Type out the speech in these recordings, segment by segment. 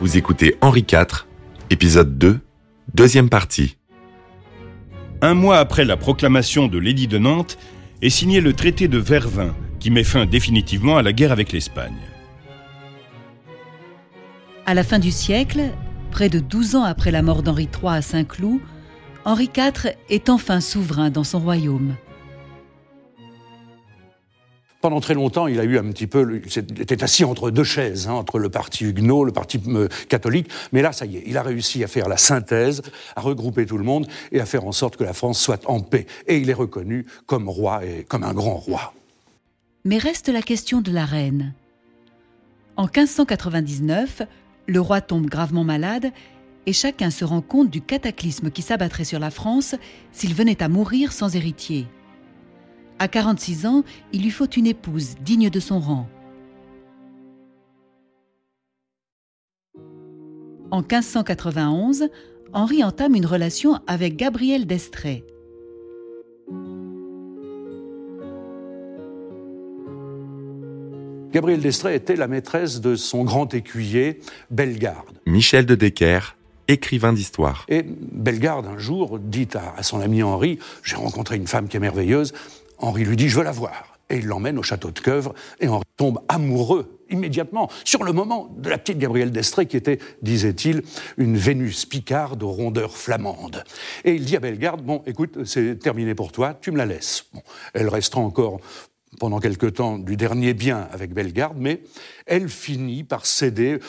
Vous écoutez Henri IV, épisode 2, deuxième partie. Un mois après la proclamation de l'édit de Nantes, est signé le traité de Vervins, qui met fin définitivement à la guerre avec l'Espagne. À la fin du siècle, près de 12 ans après la mort d'Henri III à Saint-Cloud, Henri IV est enfin souverain dans son royaume. Pendant très longtemps, il a eu un petit peu, il était assis entre deux chaises, hein, entre le parti huguenot, le parti euh, catholique. Mais là, ça y est, il a réussi à faire la synthèse, à regrouper tout le monde et à faire en sorte que la France soit en paix. Et il est reconnu comme roi et comme un grand roi. Mais reste la question de la reine. En 1599, le roi tombe gravement malade et chacun se rend compte du cataclysme qui s'abattrait sur la France s'il venait à mourir sans héritier. À 46 ans, il lui faut une épouse digne de son rang. En 1591, Henri entame une relation avec Gabrielle d'Estrée. Gabrielle d'Estrée était la maîtresse de son grand écuyer, Bellegarde. Michel de Decker, écrivain d'histoire. Et Bellegarde, un jour, dit à, à son ami Henri J'ai rencontré une femme qui est merveilleuse, Henri lui dit Je veux la voir. Et il l'emmène au château de Queuvre et Henri tombe amoureux immédiatement, sur le moment, de la petite Gabrielle d'Estrée qui était, disait-il, une Vénus picarde aux rondeurs flamandes. Et il dit à Bellegarde Bon, écoute, c'est terminé pour toi, tu me la laisses. Bon, elle restera encore pendant quelque temps du dernier bien avec Bellegarde, mais elle finit par céder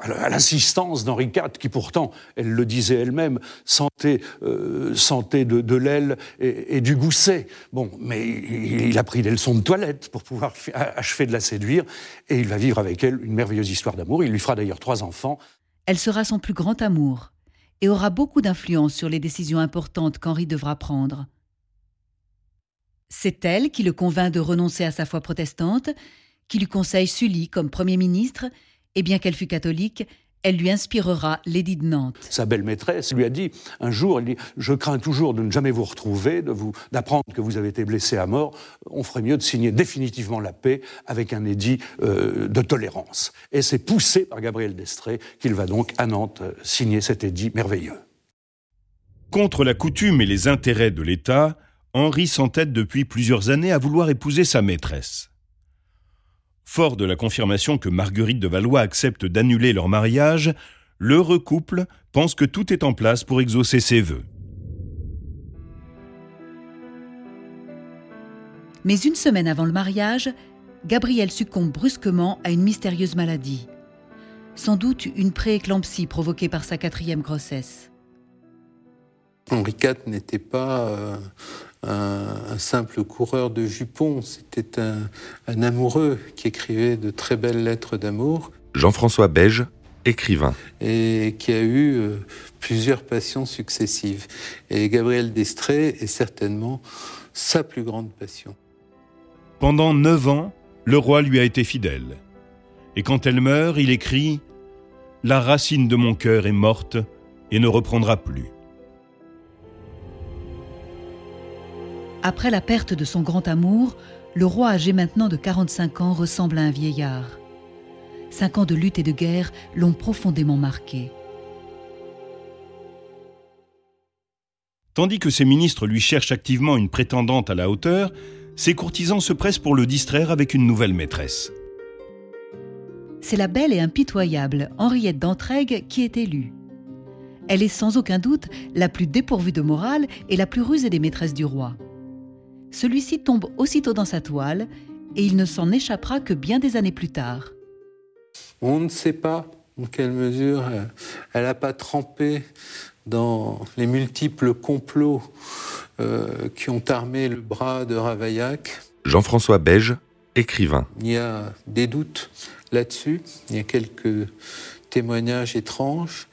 à l'insistance d'Henri IV, qui pourtant, elle le disait elle-même, sentait, euh, sentait de, l'aile et, du gousset. Bon, mais il, a pris des leçons de toilette pour pouvoir achever de la séduire, et il va vivre avec elle une merveilleuse histoire d'amour. Il lui fera d'ailleurs trois enfants. Elle sera son plus grand amour et aura beaucoup d'influence sur les décisions importantes qu'Henri devra prendre. C'est elle qui le convainc de renoncer à sa foi protestante, qui lui conseille Sully comme Premier ministre, et bien qu'elle fût catholique, elle lui inspirera l'édit de Nantes. Sa belle maîtresse lui a dit un jour, elle dit, je crains toujours de ne jamais vous retrouver, de vous, d'apprendre que vous avez été blessé à mort. On ferait mieux de signer définitivement la paix avec un édit euh, de tolérance. Et c'est poussé par Gabriel d'Estrée qu'il va donc à Nantes euh, signer cet édit merveilleux. Contre la coutume et les intérêts de l'État, Henri s'entête depuis plusieurs années à vouloir épouser sa maîtresse. Fort de la confirmation que Marguerite de Valois accepte d'annuler leur mariage, l'heureux couple pense que tout est en place pour exaucer ses vœux. Mais une semaine avant le mariage, Gabrielle succombe brusquement à une mystérieuse maladie. Sans doute une prééclampsie provoquée par sa quatrième grossesse. Henri IV n'était pas euh, un, simple coureur de jupons, c'était un, amoureux qui écrivait de très belles lettres d'amour. Jean-François Beige, écrivain. Et qui a eu euh, plusieurs passions successives. Et Gabriel d'Estrée est certainement sa plus grande passion. Pendant neuf ans, le roi lui a été fidèle. Et quand elle meurt, il écrit La racine de mon cœur est morte et ne reprendra plus. Après la perte de son grand amour, le roi âgé maintenant de 45 ans ressemble à un vieillard. Cinq ans de lutte et de guerre l'ont profondément marqué. Tandis que ses ministres lui cherchent activement une prétendante à la hauteur, ses courtisans se pressent pour le distraire avec une nouvelle maîtresse. C'est la belle et impitoyable Henriette d'Entraigues qui est élue. Elle est sans aucun doute la plus dépourvue de morale et la plus rusée des maîtresses du roi. Celui-ci tombe aussitôt dans sa toile et il ne s'en échappera que bien des années plus tard. On ne sait pas en quelle mesure euh, elle n'a pas trempé dans les multiples complots euh, qui ont armé le bras de Ravaillac. Jean-François Beige, écrivain. Il y a des doutes là-dessus. Il y a quelques témoignages étranges.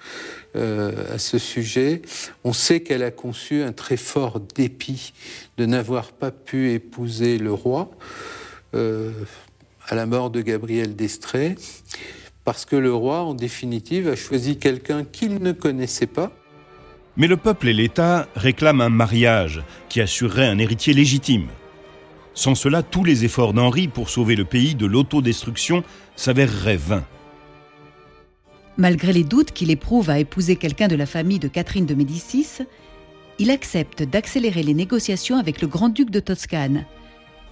Euh, à ce sujet. On sait qu'elle a conçu un très fort dépit de n'avoir pas pu épouser le roi euh, à la mort de Gabriel d'Estrée, parce que le roi, en définitive, a choisi quelqu'un qu'il ne connaissait pas. Mais le peuple et l'État réclament un mariage qui assurerait un héritier légitime. Sans cela, tous les efforts d'Henri pour sauver le pays de l'autodestruction s'avéreraient vains. Malgré les doutes qu'il éprouve à épouser quelqu'un de la famille de Catherine de Médicis, il accepte d'accélérer les négociations avec le grand-duc de Toscane,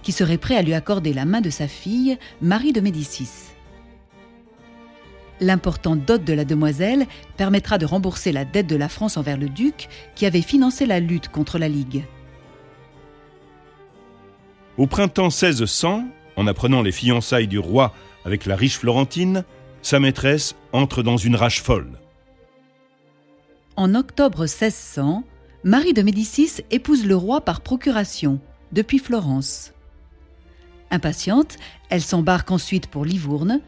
qui serait prêt à lui accorder la main de sa fille, Marie de Médicis. L'importante dot de la demoiselle permettra de rembourser la dette de la France envers le duc qui avait financé la lutte contre la Ligue. Au printemps 1600, en apprenant les fiançailles du roi avec la riche Florentine, sa maîtresse entre dans une rage folle. En octobre 1600, Marie de Médicis épouse le roi par procuration, depuis Florence. Impatiente, elle s'embarque ensuite pour Livourne,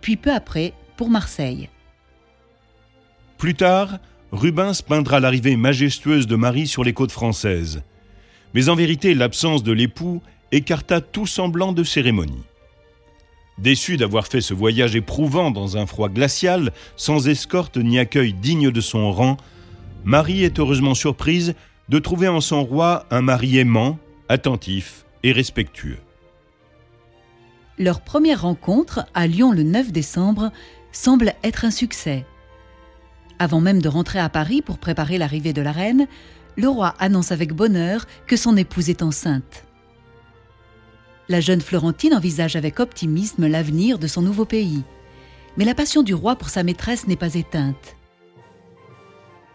puis peu après pour Marseille. Plus tard, Rubens peindra l'arrivée majestueuse de Marie sur les côtes françaises. Mais en vérité, l'absence de l'époux écarta tout semblant de cérémonie. Déçue d'avoir fait ce voyage éprouvant dans un froid glacial, sans escorte ni accueil digne de son rang, Marie est heureusement surprise de trouver en son roi un mari aimant, attentif et respectueux. Leur première rencontre, à Lyon le 9 décembre, semble être un succès. Avant même de rentrer à Paris pour préparer l'arrivée de la reine, le roi annonce avec bonheur que son épouse est enceinte. La jeune Florentine envisage avec optimisme l'avenir de son nouveau pays. Mais la passion du roi pour sa maîtresse n'est pas éteinte.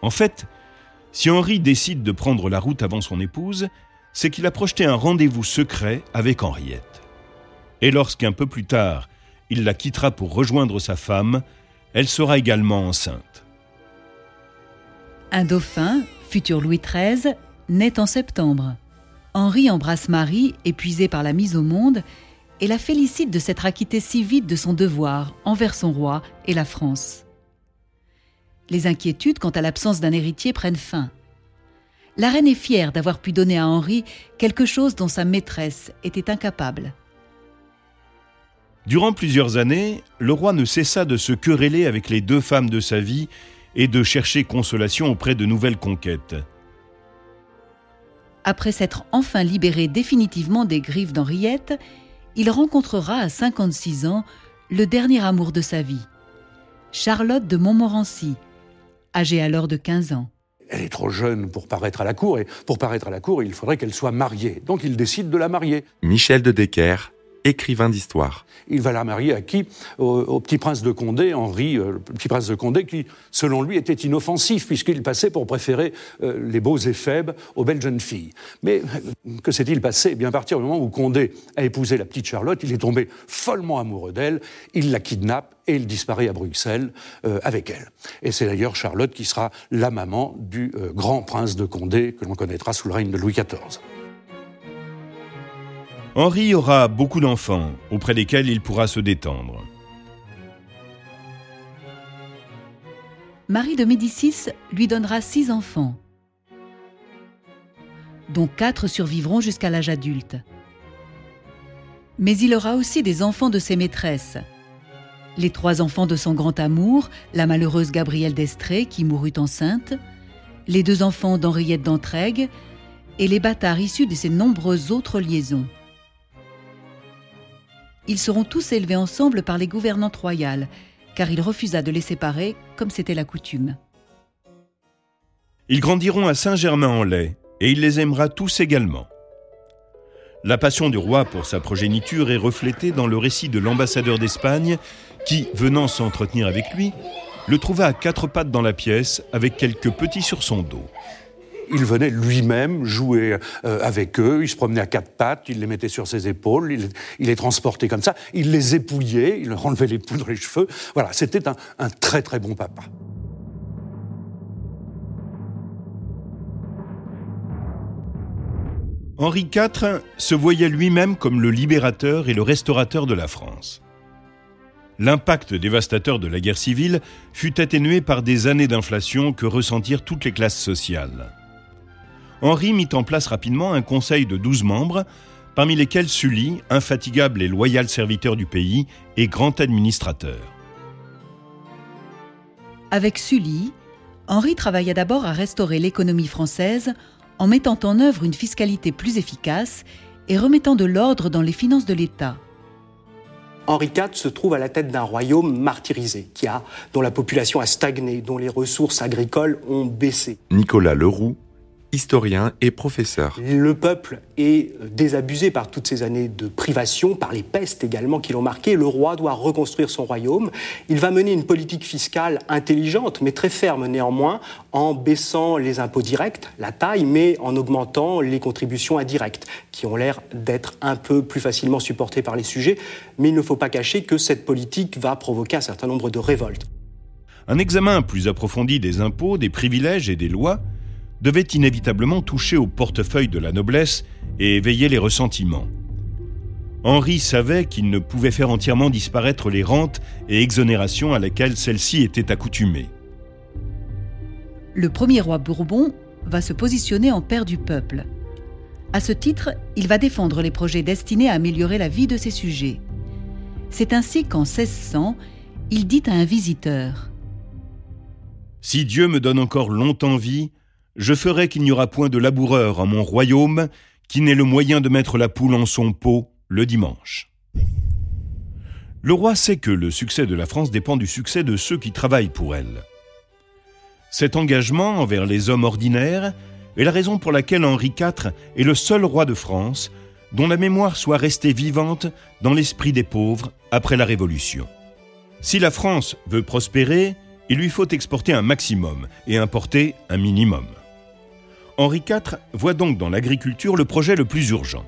En fait, si Henri décide de prendre la route avant son épouse, c'est qu'il a projeté un rendez-vous secret avec Henriette. Et lorsqu'un peu plus tard, il la quittera pour rejoindre sa femme, elle sera également enceinte. Un dauphin, futur Louis XIII, naît en septembre. Henri embrasse Marie, épuisée par la mise au monde, et la félicite de s'être acquittée si vite de son devoir envers son roi et la France. Les inquiétudes quant à l'absence d'un héritier prennent fin. La reine est fière d'avoir pu donner à Henri quelque chose dont sa maîtresse était incapable. Durant plusieurs années, le roi ne cessa de se quereller avec les deux femmes de sa vie et de chercher consolation auprès de nouvelles conquêtes après s'être enfin libéré définitivement des griffes d'Henriette, il rencontrera à 56 ans le dernier amour de sa vie, Charlotte de Montmorency, âgée alors de 15 ans. Elle est trop jeune pour paraître à la cour, et pour paraître à la cour, il faudrait qu'elle soit mariée. Donc il décide de la marier. Michel de Decker, écrivain d'histoire. Il va la marier à qui? Au, petit prince de Condé, Henri, euh, le petit prince de Condé, qui, selon lui, était inoffensif, puisqu'il passait pour préférer euh, les beaux et faibles aux belles jeunes filles. Mais euh, que s'est-il passé? Eh Bien, à partir du moment où Condé a épousé la petite Charlotte, il est tombé follement amoureux d'elle, il la kidnappe et il disparaît à Bruxelles avec elle. Et c'est d'ailleurs Charlotte qui sera la maman du grand prince de Condé que l'on connaîtra sous le règne de Louis XIV. Henri aura beaucoup d'enfants auprès desquels il pourra se détendre. Marie de Médicis lui donnera six enfants, dont quatre survivront jusqu'à l'âge adulte. Mais il aura aussi des enfants de ses maîtresses. Les trois enfants de son grand amour, la malheureuse Gabrielle d'Estrée qui mourut enceinte, les deux enfants d'Henriette d'Entraigue et les bâtards issus de ses nombreuses autres liaisons ils seront tous élevés ensemble par les gouvernantes royales, car il refusa de les séparer comme c'était la coutume. Ils grandiront à Saint-Germain-en-Laye, et il les aimera tous également. La passion du roi pour sa progéniture est reflétée dans le récit de l'ambassadeur d'Espagne qui, venant s'entretenir avec lui, le trouva à quatre pattes dans la pièce avec quelques petits sur son dos il venait lui-même jouer euh, avec eux, il se promenait à quatre pattes, il les mettait sur ses épaules, il, les transportait comme ça, il les épouillait, il enlevait les poudres les cheveux. Voilà, c'était un très très bon papa. Henri IV se voyait lui-même comme le libérateur et le restaurateur de la France. L'impact dévastateur de la guerre civile fut atténué par des années d'inflation que ressentirent toutes les classes sociales. Henri mit en place rapidement un conseil de douze membres, parmi lesquels Sully, infatigable et loyal serviteur du pays et grand administrateur. Avec Sully, Henri travailla d'abord à restaurer l'économie française en mettant en œuvre une fiscalité plus efficace et remettant de l'ordre dans les finances de l'État. Henri IV se trouve à la tête d'un royaume martyrisé, qui a, dont la population a stagné, dont les ressources agricoles ont baissé. Nicolas Leroux, historien et professeur. Le peuple est désabusé par toutes ces années de privation, par les pestes également qui l'ont marqué. Le roi doit reconstruire son royaume. Il va mener une politique fiscale intelligente, mais très ferme néanmoins, en baissant les impôts directs, la taille, mais en augmentant les contributions indirectes, qui ont l'air d'être un peu plus facilement supportées par les sujets. Mais il ne faut pas cacher que cette politique va provoquer un certain nombre de révoltes. Un examen plus approfondi des impôts, des privilèges et des lois devait inévitablement toucher au portefeuille de la noblesse et éveiller les ressentiments. Henri savait qu'il ne pouvait faire entièrement disparaître les rentes et exonérations à laquelle celle-ci était accoutumée. Le premier roi Bourbon va se positionner en père du peuple. À ce titre, il va défendre les projets destinés à améliorer la vie de ses sujets. C'est ainsi qu'en 1600, il dit à un visiteur Si Dieu me donne encore longtemps vie, je ferai qu'il n'y aura point de laboureur en mon royaume qui n'ait le moyen de mettre la poule en son pot le dimanche. Le roi sait que le succès de la France dépend du succès de ceux qui travaillent pour elle. Cet engagement envers les hommes ordinaires est la raison pour laquelle Henri IV est le seul roi de France dont la mémoire soit restée vivante dans l'esprit des pauvres après la Révolution. Si la France veut prospérer, il lui faut exporter un maximum et importer un minimum. Henri IV voit donc dans l'agriculture le projet le plus urgent.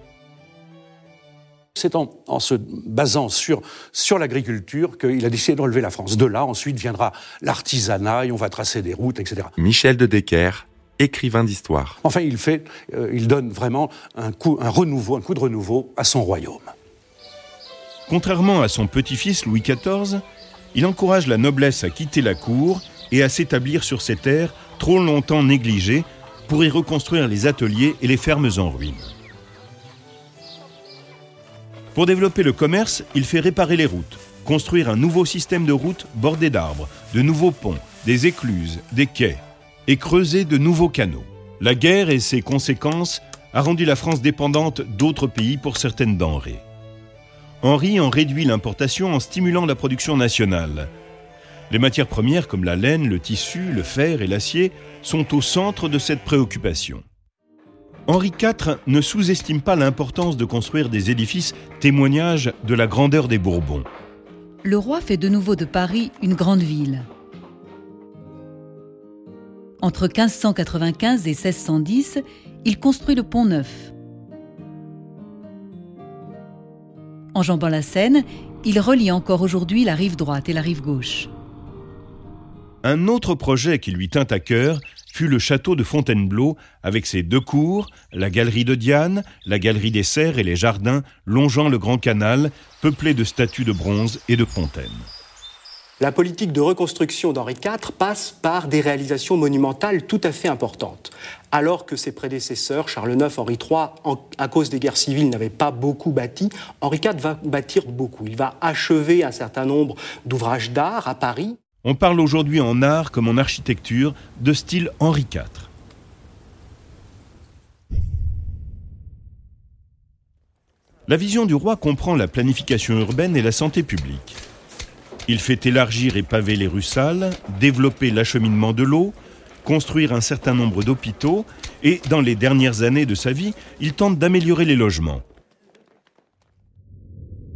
C'est en, se basant sur, sur l'agriculture qu'il a décidé de relever la France. De là, ensuite, viendra l'artisanat et on va tracer des routes, etc. Michel de Decker, écrivain d'histoire. Enfin, il, fait, euh, il donne vraiment un coup, un renouveau, un coup de renouveau à son royaume. Contrairement à son petit-fils Louis XIV, il encourage la noblesse à quitter la cour et à s'établir sur ces terres trop longtemps négligées pour y reconstruire les ateliers et les fermes en ruine. Pour développer le commerce, il fait réparer les routes, construire un nouveau système de routes bordées d'arbres, de nouveaux ponts, des écluses, des quais, et creuser de nouveaux canaux. La guerre et ses conséquences a rendu la France dépendante d'autres pays pour certaines denrées. Henri en réduit l'importation en stimulant la production nationale, les matières premières comme la laine, le tissu, le fer et l'acier sont au centre de cette préoccupation. Henri IV ne sous-estime pas l'importance de construire des édifices témoignage de la grandeur des Bourbons. Le roi fait de nouveau de Paris une grande ville. Entre 1595 et 1610, il construit le pont Neuf. Enjambant la Seine, il relie encore aujourd'hui la rive droite et la rive gauche. Un autre projet qui lui tint à cœur fut le château de Fontainebleau, avec ses deux cours, la galerie de Diane, la galerie des Serres et les jardins longeant le grand canal, peuplés de statues de bronze et de fontaines. La politique de reconstruction d'Henri IV passe par des réalisations monumentales tout à fait importantes. Alors que ses prédécesseurs, Charles IX, Henri III, à cause des guerres civiles, n'avaient pas beaucoup bâti, Henri IV va bâtir beaucoup. Il va achever un certain nombre d'ouvrages d'art à Paris. On parle aujourd'hui en art comme en architecture de style Henri IV. La vision du roi comprend la planification urbaine et la santé publique. Il fait élargir et paver les rues sales, développer l'acheminement de l'eau, construire un certain nombre d'hôpitaux et, dans les dernières années de sa vie, il tente d'améliorer les logements.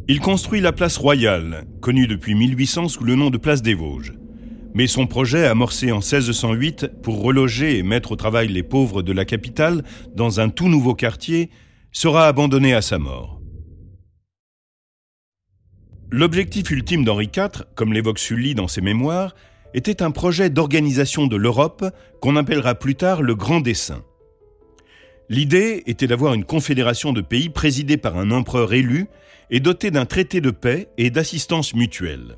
Il construit la place royale, connue depuis 1800 sous le nom de place des Vosges. Mais son projet, amorcé en 1608 pour reloger et mettre au travail les pauvres de la capitale dans un tout nouveau quartier, sera abandonné à sa mort. L'objectif ultime d'Henri IV, comme l'évoque Sully dans ses mémoires, était un projet d'organisation de l'Europe qu'on appellera plus tard le Grand Dessein. L'idée était d'avoir une confédération de pays présidée par un empereur élu et doté d'un traité de paix et d'assistance mutuelle.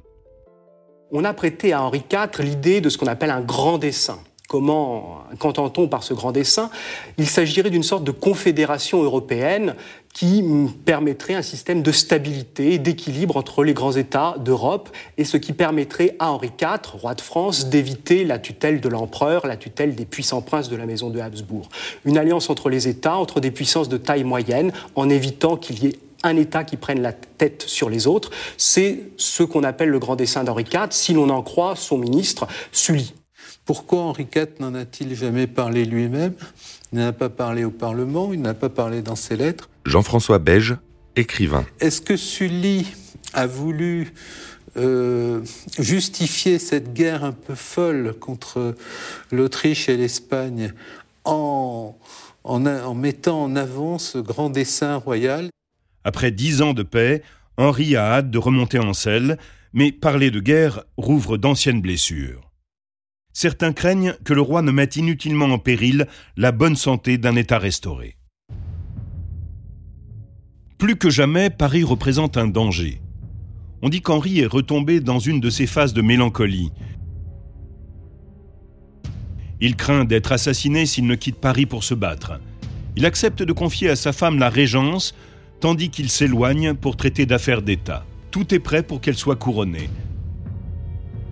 On a prêté à Henri IV l'idée de ce qu'on appelle un grand dessein. Comment qu'entend-on par ce grand dessein Il s'agirait d'une sorte de confédération européenne qui permettrait un système de stabilité et d'équilibre entre les grands États d'Europe et ce qui permettrait à Henri IV, roi de France, d'éviter la tutelle de l'empereur, la tutelle des puissants princes de la maison de Habsbourg. Une alliance entre les États, entre des puissances de taille moyenne, en évitant qu'il y ait un État qui prenne la tête sur les autres. C'est ce qu'on appelle le grand dessein d'Henri IV, si l'on en croit son ministre Sully. Pourquoi Henri IV n'en a-t-il jamais parlé lui-même Il n'en a pas parlé au Parlement, il n'en a pas parlé dans ses lettres? Jean-François Beige, écrivain. Est-ce que Sully a voulu euh, justifier cette guerre un peu folle contre l'Autriche et l'Espagne en, en, mettant en avant ce grand dessein royal? Après dix ans de paix, Henri a hâte de remonter en selle, mais parler de guerre rouvre d'anciennes blessures. Certains craignent que le roi ne mette inutilement en péril la bonne santé d'un État restauré. Plus que jamais, Paris représente un danger. On dit qu'Henri est retombé dans une de ces phases de mélancolie. Il craint d'être assassiné s'il ne quitte Paris pour se battre. Il accepte de confier à sa femme la régence, tandis qu'il s'éloigne pour traiter d'affaires d'État. Tout est prêt pour qu'elle soit couronnée.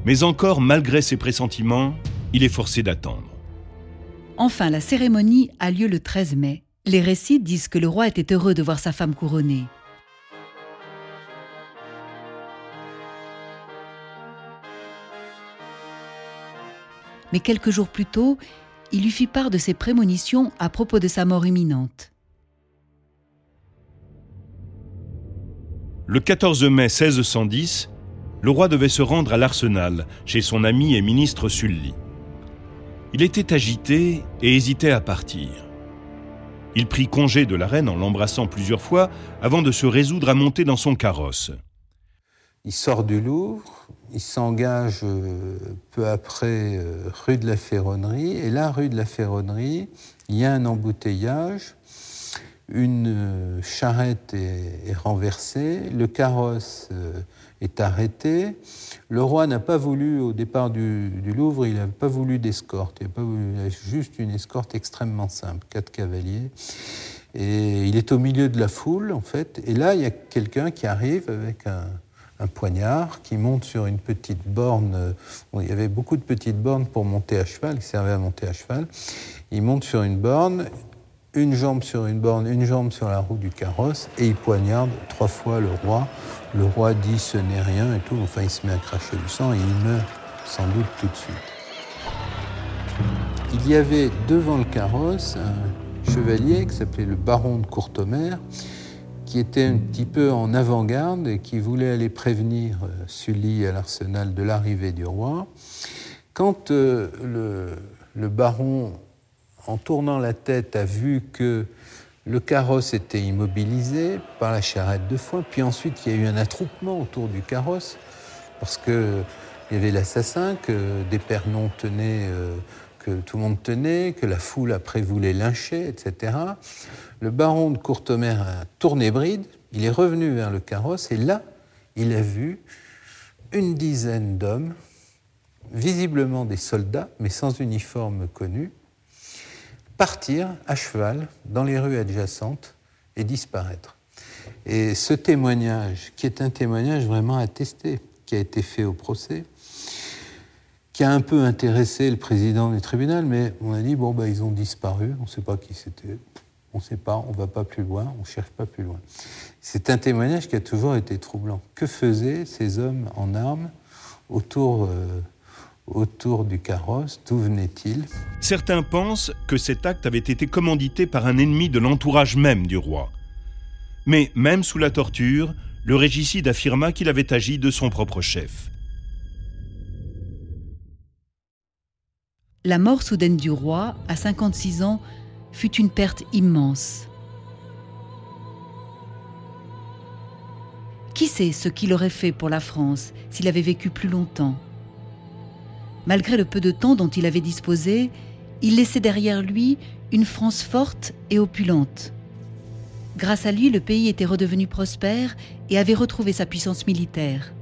Mais encore, malgré ses pressentiments, il est forcé d'attendre. Enfin, la cérémonie a lieu le 13 mai. Les récits disent que le roi était heureux de voir sa femme couronnée. mais quelques jours plus tôt, il lui fit part de ses prémonitions à propos de sa mort imminente. Le 14 mai 1610, le roi devait se rendre à l'Arsenal, chez son ami et ministre Sully. Il était agité et hésitait à partir. Il prit congé de la reine en l'embrassant plusieurs fois avant de se résoudre à monter dans son carrosse. Il sort du Louvre, il s'engage euh, peu après euh, rue de la Ferronnerie. Et là, rue de la Ferronnerie, il y a un embouteillage. Une euh, charrette est, renversée, le carrosse est arrêté. Le roi n'a pas voulu, au départ du, Louvre, il n'a pas voulu d'escorte. Il, il a juste une escorte extrêmement simple, quatre cavaliers. Et il est au milieu de la foule, en fait. Et là, il y a quelqu'un qui arrive avec un, un poignard qui monte sur une petite borne. il y avait beaucoup de petites bornes pour monter à cheval, qui servaient à monter à cheval. Il monte sur une borne, une jambe sur une borne, une jambe sur la roue du carrosse, et il poignarde trois fois le roi. Le roi dit ce n'est rien et tout. Enfin, il se met à cracher du sang et il meurt sans doute tout de suite. Il y avait devant le carrosse un chevalier qui s'appelait le baron de Courtomer qui était un petit peu en avant-garde et qui voulait aller prévenir euh, Sully à l'arsenal de l'arrivée du roi. Quand euh, le, baron, en tournant la tête, a vu que le carrosse était immobilisé par la charrette de foin, puis ensuite il y a eu un attroupement autour du carrosse, parce qu'il y avait l'assassin que des Pernons tenaient, euh, que tout le monde tenait, que la foule après voulait lyncher, etc le baron de Courtemer a tourné bride, il est revenu vers le carrosse et là, il a vu une dizaine d'hommes, visiblement des soldats, mais sans uniforme connu, partir à cheval dans les rues adjacentes et disparaître. Et ce témoignage, qui est un témoignage vraiment attesté, qui a été fait au procès, qui a un peu intéressé le président du tribunal, mais on a dit, bon, bah, ils ont disparu, on ne sait pas qui c'était on ne sait pas, on ne va pas plus loin, on ne cherche pas plus loin. C'est un témoignage qui a toujours été troublant. Que faisaient ces hommes en armes autour, euh, autour du carrosse D'où venaient-ils Certains pensent que cet acte avait été commandité par un ennemi de l'entourage même du roi. Mais même sous la torture, le régicide affirma qu'il avait agi de son propre chef. La mort soudaine du roi, à 56 ans, fut une perte immense. Qui sait ce qu'il aurait fait pour la France s'il avait vécu plus longtemps? Malgré le peu de temps dont il avait disposé, il laissait derrière lui une France forte et opulente. Grâce à lui, le pays était redevenu prospère et avait retrouvé sa puissance militaire.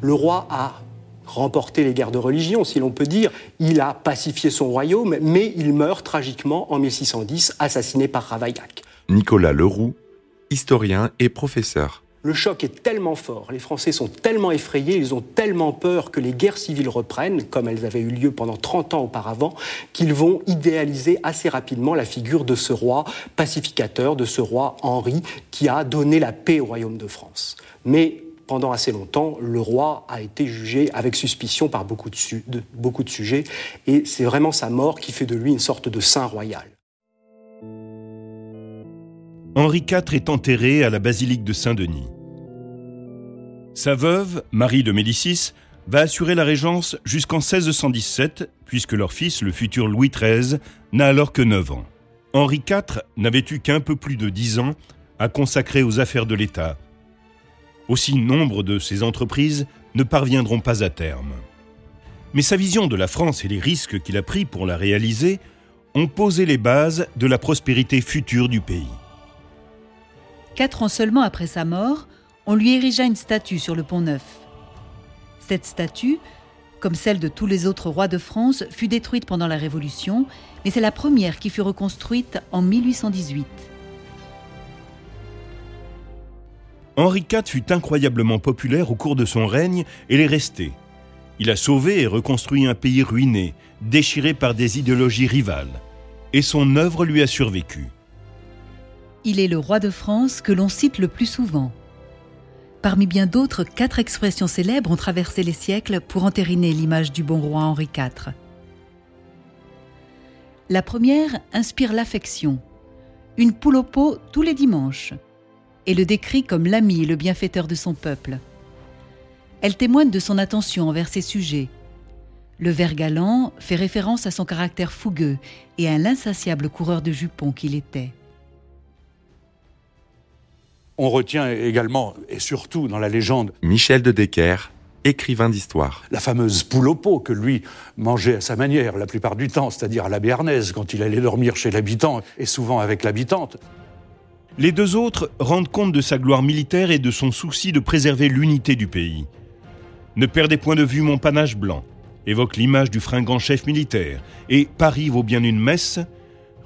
Le roi a remporté les guerres de religion, si l'on peut dire. Il a pacifié son royaume, mais il meurt tragiquement en 1610, assassiné par Ravaillac. Nicolas Leroux, historien et professeur. Le choc est tellement fort, les Français sont tellement effrayés, ils ont tellement peur que les guerres civiles reprennent, comme elles avaient eu lieu pendant 30 ans auparavant, qu'ils vont idéaliser assez rapidement la figure de ce roi pacificateur, de ce roi Henri, qui a donné la paix au royaume de France. Mais pendant assez longtemps, le roi a été jugé avec suspicion par beaucoup de, beaucoup de sujets, et c'est vraiment sa mort qui fait de lui une sorte de saint royal. Henri IV est enterré à la basilique de Saint-Denis. Sa veuve, Marie de Médicis, va assurer la régence jusqu'en 1617, puisque leur fils, le futur Louis XIII, n'a alors que 9 ans. Henri IV n'avait eu qu'un peu plus de 10 ans à consacrer aux affaires de l'État, aussi, nombre de ces entreprises ne parviendront pas à terme. Mais sa vision de la France et les risques qu'il a pris pour la réaliser ont posé les bases de la prospérité future du pays. Quatre ans seulement après sa mort, on lui érigea une statue sur le pont Neuf. Cette statue, comme celle de tous les autres rois de France, fut détruite pendant la Révolution, mais c'est la première qui fut reconstruite en 1818. Henri IV fut incroyablement populaire au cours de son règne et l'est resté. Il a sauvé et reconstruit un pays ruiné, déchiré par des idéologies rivales. Et son œuvre lui a survécu. Il est le roi de France que l'on cite le plus souvent. Parmi bien d'autres, quatre expressions célèbres ont traversé les siècles pour entériner l'image du bon roi Henri IV. La première inspire l'affection. Une poule au pot tous les dimanches et le décrit comme l'ami et le bienfaiteur de son peuple. Elle témoigne de son attention envers ses sujets. Le ver galant fait référence à son caractère fougueux et à l'insatiable coureur de jupons qu'il était. On retient également, et surtout dans la légende, Michel de Decker, écrivain d'histoire. La fameuse poule au pot que lui mangeait à sa manière la plupart du temps, c'est-à-dire à la béarnaise, quand il allait dormir chez l'habitant, et souvent avec l'habitante. Les deux autres rendent compte de sa gloire militaire et de son souci de préserver l'unité du pays. Ne perdez point de vue mon panache blanc, évoque l'image du fringant chef militaire, et Paris vaut bien une messe,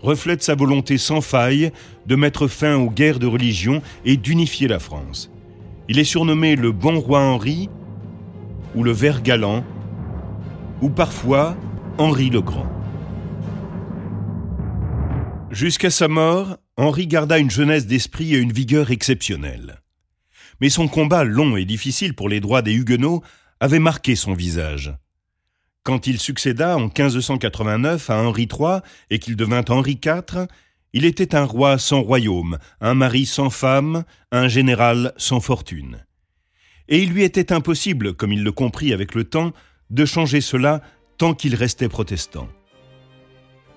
reflète sa volonté sans faille de mettre fin aux guerres de religion et d'unifier la France. Il est surnommé le bon roi Henri, ou le Vert galant, ou parfois Henri le Grand. Jusqu'à sa mort, Henri garda une jeunesse d'esprit et une vigueur exceptionnelle. Mais son combat long et difficile pour les droits des Huguenots avait marqué son visage. Quand il succéda en 1589 à Henri III et qu'il devint Henri IV, il était un roi sans royaume, un mari sans femme, un général sans fortune. Et il lui était impossible, comme il le comprit avec le temps, de changer cela tant qu'il restait protestant.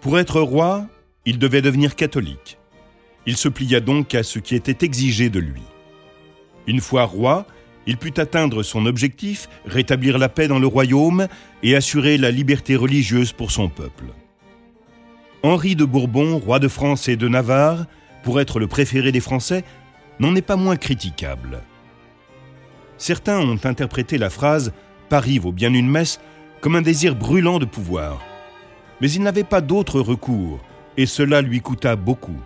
Pour être roi, il devait devenir catholique. Il se plia donc à ce qui était exigé de lui. Une fois roi, il put atteindre son objectif, rétablir la paix dans le royaume et assurer la liberté religieuse pour son peuple. Henri de Bourbon, roi de France et de Navarre, pour être le préféré des Français, n'en est pas moins critiquable. Certains ont interprété la phrase Paris vaut bien une messe comme un désir brûlant de pouvoir. Mais il n'avait pas d'autre recours, et cela lui coûta beaucoup.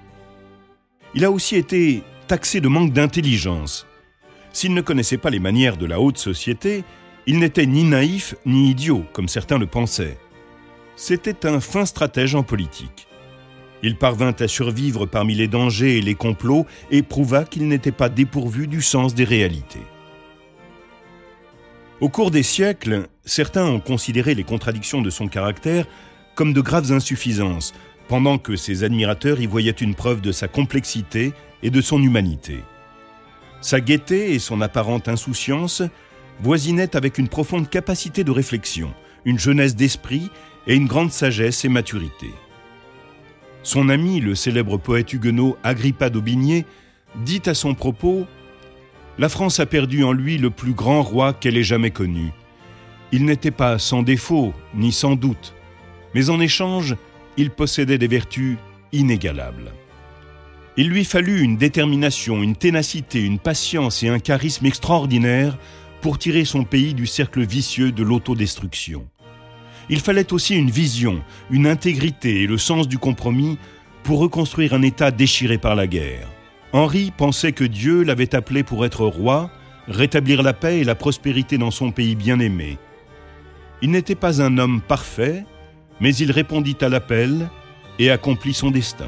Il a aussi été taxé de manque d'intelligence. S'il ne connaissait pas les manières de la haute société, il n'était ni naïf ni idiot, comme certains le pensaient. C'était un fin stratège en politique. Il parvint à survivre parmi les dangers et les complots et prouva qu'il n'était pas dépourvu du sens des réalités. Au cours des siècles, certains ont considéré les contradictions de son caractère comme de graves insuffisances, pendant que ses admirateurs y voyaient une preuve de sa complexité et de son humanité. Sa gaieté et son apparente insouciance voisinaient avec une profonde capacité de réflexion, une jeunesse d'esprit et une grande sagesse et maturité. Son ami, le célèbre poète huguenot Agrippa d'Aubigné, dit à son propos La France a perdu en lui le plus grand roi qu'elle ait jamais connu. Il n'était pas sans défaut, ni sans doute, mais en échange, il possédait des vertus inégalables. Il lui fallut une détermination, une ténacité, une patience et un charisme extraordinaires pour tirer son pays du cercle vicieux de l'autodestruction. Il fallait aussi une vision, une intégrité et le sens du compromis pour reconstruire un État déchiré par la guerre. Henri pensait que Dieu l'avait appelé pour être roi, rétablir la paix et la prospérité dans son pays bien-aimé. Il n'était pas un homme parfait, mais il répondit à l'appel et accomplit son destin.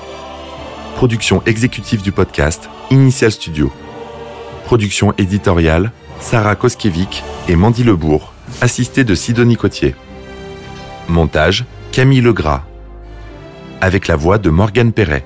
Production exécutive du podcast Initial Studio. Production éditoriale Sarah Koskiewicz et Mandy Lebourg, assistée de Sidonie Cotier. Montage Camille Legras. Avec la voix de Morgane Perret.